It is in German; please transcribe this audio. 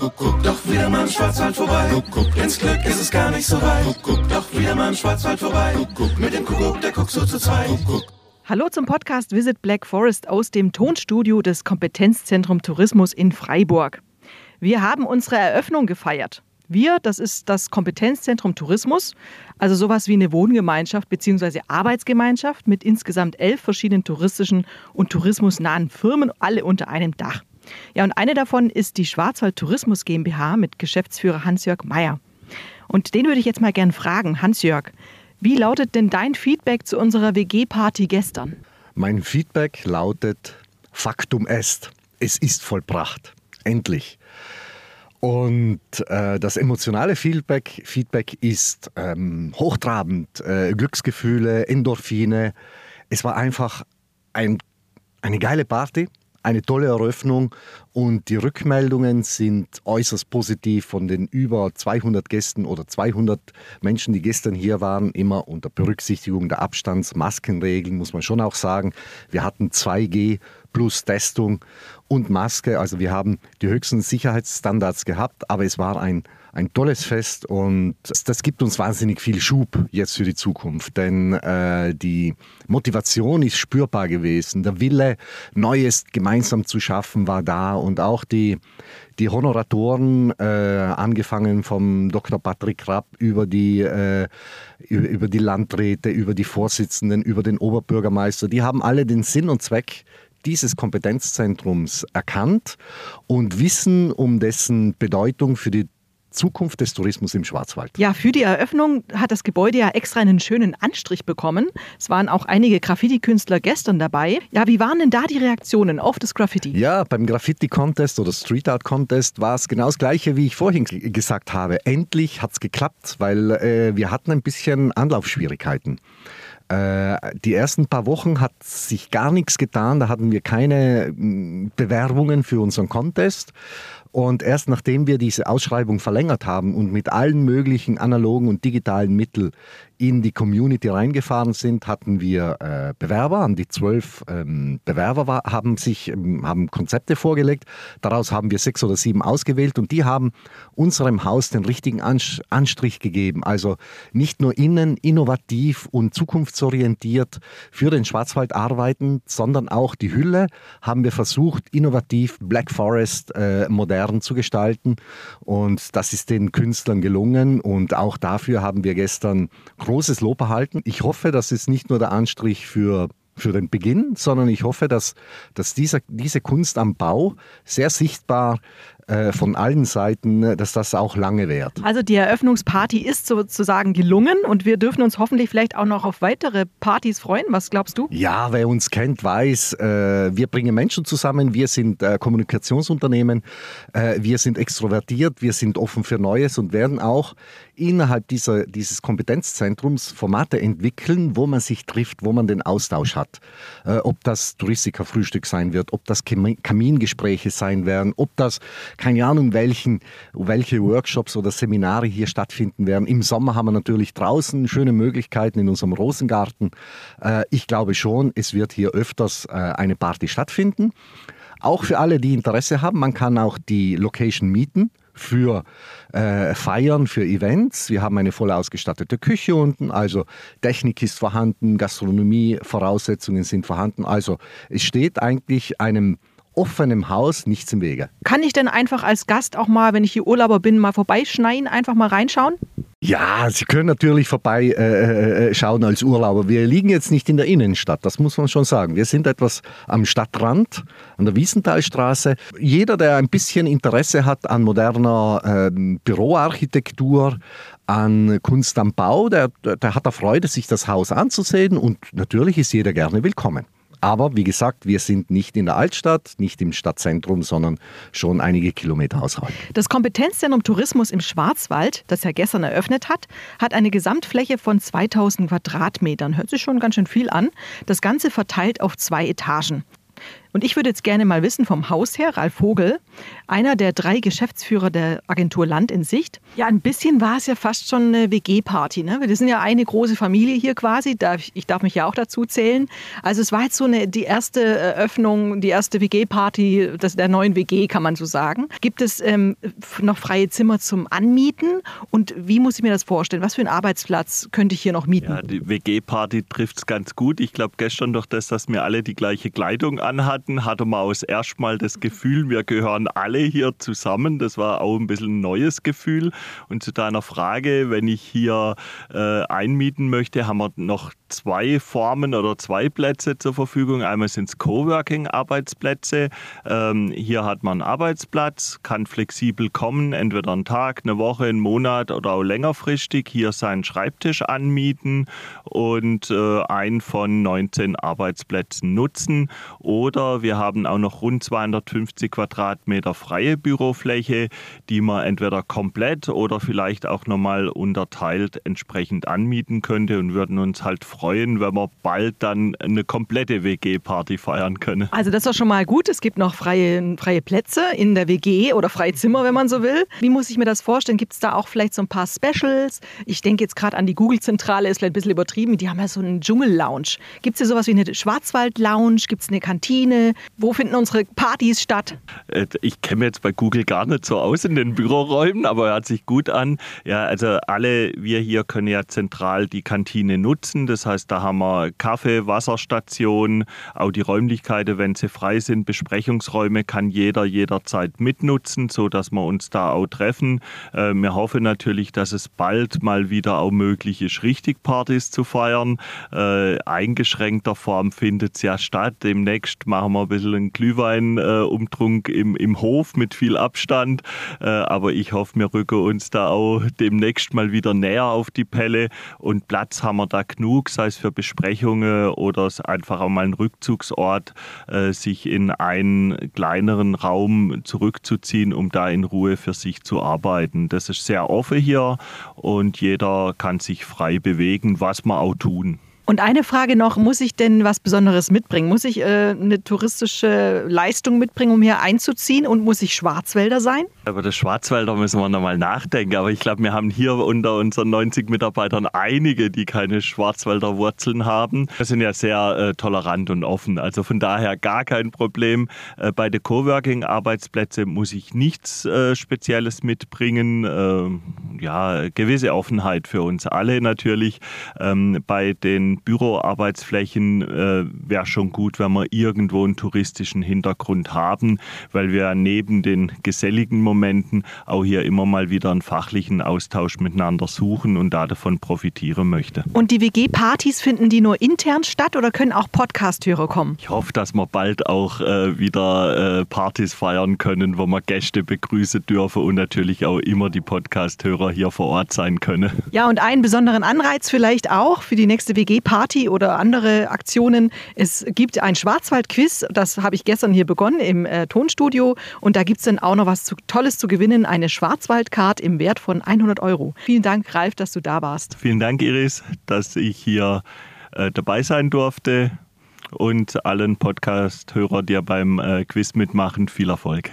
Kuckuck, doch wieder mal im Schwarzwald vorbei. Kuckuck, ins Glück ist es gar nicht so weit. Kuckuck, doch wieder mal im Schwarzwald vorbei. Kuckuck, mit dem Kuckuck, der guckt so zu zweit. Kuckuck. Hallo zum Podcast Visit Black Forest aus dem Tonstudio des Kompetenzzentrum Tourismus in Freiburg. Wir haben unsere Eröffnung gefeiert. Wir, das ist das Kompetenzzentrum Tourismus, also sowas wie eine Wohngemeinschaft bzw. Arbeitsgemeinschaft mit insgesamt elf verschiedenen touristischen und tourismusnahen Firmen, alle unter einem Dach. Ja, und eine davon ist die Schwarzwald Tourismus GmbH mit Geschäftsführer Hans-Jörg Meyer. Und den würde ich jetzt mal gern fragen, Hans-Jörg, wie lautet denn dein Feedback zu unserer WG-Party gestern? Mein Feedback lautet Faktum est. Es ist vollbracht. Endlich. Und äh, das emotionale Feedback, Feedback ist ähm, hochtrabend, äh, Glücksgefühle, Endorphine. Es war einfach ein, eine geile Party, eine tolle Eröffnung und die Rückmeldungen sind äußerst positiv von den über 200 Gästen oder 200 Menschen, die gestern hier waren, immer unter Berücksichtigung der Abstands-, Maskenregeln, muss man schon auch sagen. Wir hatten 2G plus Testung und Maske. Also wir haben die höchsten Sicherheitsstandards gehabt, aber es war ein, ein tolles Fest und das gibt uns wahnsinnig viel Schub jetzt für die Zukunft, denn äh, die Motivation ist spürbar gewesen. Der Wille, Neues gemeinsam zu schaffen, war da und auch die, die Honoratoren, äh, angefangen vom Dr. Patrick Rapp über die, äh, über die Landräte, über die Vorsitzenden, über den Oberbürgermeister, die haben alle den Sinn und Zweck dieses Kompetenzzentrums erkannt und wissen um dessen Bedeutung für die Zukunft des Tourismus im Schwarzwald. Ja, für die Eröffnung hat das Gebäude ja extra einen schönen Anstrich bekommen. Es waren auch einige Graffiti-Künstler gestern dabei. Ja, wie waren denn da die Reaktionen auf das Graffiti? Ja, beim Graffiti-Contest oder Street Art Contest war es genau das Gleiche, wie ich vorhin gesagt habe. Endlich hat es geklappt, weil äh, wir hatten ein bisschen Anlaufschwierigkeiten. Äh, die ersten paar Wochen hat sich gar nichts getan. Da hatten wir keine mm, Bewerbungen für unseren Contest. Und erst nachdem wir diese Ausschreibung verlängert haben und mit allen möglichen analogen und digitalen Mitteln in die Community reingefahren sind, hatten wir äh, Bewerber. An die zwölf ähm, Bewerber war, haben sich ähm, haben Konzepte vorgelegt. Daraus haben wir sechs oder sieben ausgewählt und die haben unserem Haus den richtigen Anstrich gegeben. Also nicht nur innen innovativ und zukunftsorientiert für den Schwarzwald arbeiten, sondern auch die Hülle haben wir versucht, innovativ Black Forest äh, modern zu gestalten. Und das ist den Künstlern gelungen. Und auch dafür haben wir gestern großes Lob erhalten. Ich hoffe, das ist nicht nur der Anstrich für für den Beginn, sondern ich hoffe, dass, dass dieser, diese Kunst am Bau sehr sichtbar äh, von allen Seiten, äh, dass das auch lange währt. Also die Eröffnungsparty ist sozusagen gelungen und wir dürfen uns hoffentlich vielleicht auch noch auf weitere Partys freuen. Was glaubst du? Ja, wer uns kennt, weiß, äh, wir bringen Menschen zusammen, wir sind äh, Kommunikationsunternehmen, wir sind extrovertiert, wir sind offen für Neues und werden auch innerhalb dieser, dieses Kompetenzzentrums Formate entwickeln, wo man sich trifft, wo man den Austausch hat. Ob das Touristikerfrühstück sein wird, ob das Kamingespräche sein werden, ob das keine Ahnung, welchen, welche Workshops oder Seminare hier stattfinden werden. Im Sommer haben wir natürlich draußen schöne Möglichkeiten in unserem Rosengarten. Äh, ich glaube schon, es wird hier öfters äh, eine Party stattfinden. Auch für alle, die Interesse haben, man kann auch die Location mieten für äh, Feiern, für Events. Wir haben eine voll ausgestattete Küche unten, also Technik ist vorhanden, Gastronomie, Voraussetzungen sind vorhanden. Also es steht eigentlich einem offenem Haus nichts im Wege. Kann ich denn einfach als Gast auch mal, wenn ich hier Urlauber bin, mal vorbeischneien, einfach mal reinschauen? Ja, Sie können natürlich vorbeischauen äh, äh, äh als Urlauber. Wir liegen jetzt nicht in der Innenstadt, das muss man schon sagen. Wir sind etwas am Stadtrand, an der Wiesenthalstraße. Jeder, der ein bisschen Interesse hat an moderner äh, Büroarchitektur, an Kunst am Bau, der, der hat da Freude, sich das Haus anzusehen und natürlich ist jeder gerne willkommen. Aber wie gesagt, wir sind nicht in der Altstadt, nicht im Stadtzentrum, sondern schon einige Kilometer außerhalb. Das Kompetenzzentrum Tourismus im Schwarzwald, das er gestern eröffnet hat, hat eine Gesamtfläche von 2000 Quadratmetern. Hört sich schon ganz schön viel an. Das Ganze verteilt auf zwei Etagen. Und ich würde jetzt gerne mal wissen vom Hausherr Ralf Vogel, einer der drei Geschäftsführer der Agentur Land in Sicht. Ja, ein bisschen war es ja fast schon eine WG-Party. Ne? Wir sind ja eine große Familie hier quasi. Ich darf mich ja auch dazu zählen. Also es war jetzt so eine, die erste Eröffnung, die erste WG-Party der neuen WG, kann man so sagen. Gibt es ähm, noch freie Zimmer zum Anmieten? Und wie muss ich mir das vorstellen? Was für einen Arbeitsplatz könnte ich hier noch mieten? Ja, die WG-Party trifft es ganz gut. Ich glaube gestern durch das, dass wir alle die gleiche Kleidung anhatten, hatten, hatte man aus erstmal das Gefühl, wir gehören alle hier zusammen. Das war auch ein bisschen ein neues Gefühl. Und zu deiner Frage, wenn ich hier äh, einmieten möchte, haben wir noch zwei Formen oder zwei Plätze zur Verfügung. Einmal sind es Coworking-Arbeitsplätze. Ähm, hier hat man einen Arbeitsplatz, kann flexibel kommen, entweder einen Tag, eine Woche, einen Monat oder auch längerfristig. Hier seinen Schreibtisch anmieten und äh, einen von 19 Arbeitsplätzen nutzen. Oder wir haben auch noch rund 250 Quadratmeter freie Bürofläche, die man entweder komplett oder vielleicht auch nochmal unterteilt entsprechend anmieten könnte und würden uns halt freuen, freuen, wenn wir bald dann eine komplette WG-Party feiern können. Also das ist schon mal gut. Es gibt noch freie, freie Plätze in der WG oder freie Zimmer, wenn man so will. Wie muss ich mir das vorstellen? Gibt es da auch vielleicht so ein paar Specials? Ich denke jetzt gerade an die Google-Zentrale, ist vielleicht ein bisschen übertrieben. Die haben ja so einen Dschungel-Lounge. Gibt es hier sowas wie eine Schwarzwald-Lounge? Gibt es eine Kantine? Wo finden unsere Partys statt? Äh, ich kenne jetzt bei Google gar nicht so aus in den Büroräumen, aber hört sich gut an. Ja, also alle wir hier können ja zentral die Kantine nutzen. Das heißt, da haben wir Kaffee, Wasserstation, auch die Räumlichkeiten, wenn sie frei sind, Besprechungsräume kann jeder jederzeit mitnutzen, sodass wir uns da auch treffen. Äh, wir hoffen natürlich, dass es bald mal wieder auch möglich ist, richtig Partys zu feiern. Äh, eingeschränkter Form findet es ja statt. Demnächst machen wir ein bisschen einen Glühweinumtrunk äh, im, im Hof mit viel Abstand. aber ich hoffe, wir rücken uns da auch demnächst mal wieder näher auf die Pelle und Platz haben wir da genug sei es für Besprechungen oder einfach auch mal ein Rückzugsort, äh, sich in einen kleineren Raum zurückzuziehen, um da in Ruhe für sich zu arbeiten. Das ist sehr offen hier und jeder kann sich frei bewegen, was wir auch tun. Und eine Frage noch, muss ich denn was Besonderes mitbringen? Muss ich äh, eine touristische Leistung mitbringen, um hier einzuziehen? Und muss ich Schwarzwälder sein? Über das Schwarzwälder müssen wir nochmal nachdenken. Aber ich glaube, wir haben hier unter unseren 90 Mitarbeitern einige, die keine Schwarzwälder Wurzeln haben. Wir sind ja sehr äh, tolerant und offen. Also von daher gar kein Problem. Äh, bei den Coworking-Arbeitsplätzen muss ich nichts äh, Spezielles mitbringen. Ja, gewisse Offenheit für uns alle natürlich. Ähm, bei den Büroarbeitsflächen äh, wäre schon gut, wenn wir irgendwo einen touristischen Hintergrund haben, weil wir neben den geselligen Momenten auch hier immer mal wieder einen fachlichen Austausch miteinander suchen und da davon profitieren möchte. Und die WG-Partys finden die nur intern statt oder können auch Podcast-Hörer kommen? Ich hoffe, dass wir bald auch äh, wieder äh, Partys feiern können, wo wir Gäste begrüßen dürfen und natürlich auch immer die Podcast-Hörer hier vor Ort sein können. Ja, und einen besonderen Anreiz vielleicht auch für die nächste WG-Party Party oder andere Aktionen. Es gibt ein Schwarzwald-Quiz, das habe ich gestern hier begonnen im äh, Tonstudio. Und da gibt es dann auch noch was zu, Tolles zu gewinnen, eine Schwarzwald-Card im Wert von 100 Euro. Vielen Dank, Ralf, dass du da warst. Vielen Dank, Iris, dass ich hier äh, dabei sein durfte. Und allen Podcast-Hörern, die beim äh, Quiz mitmachen, viel Erfolg.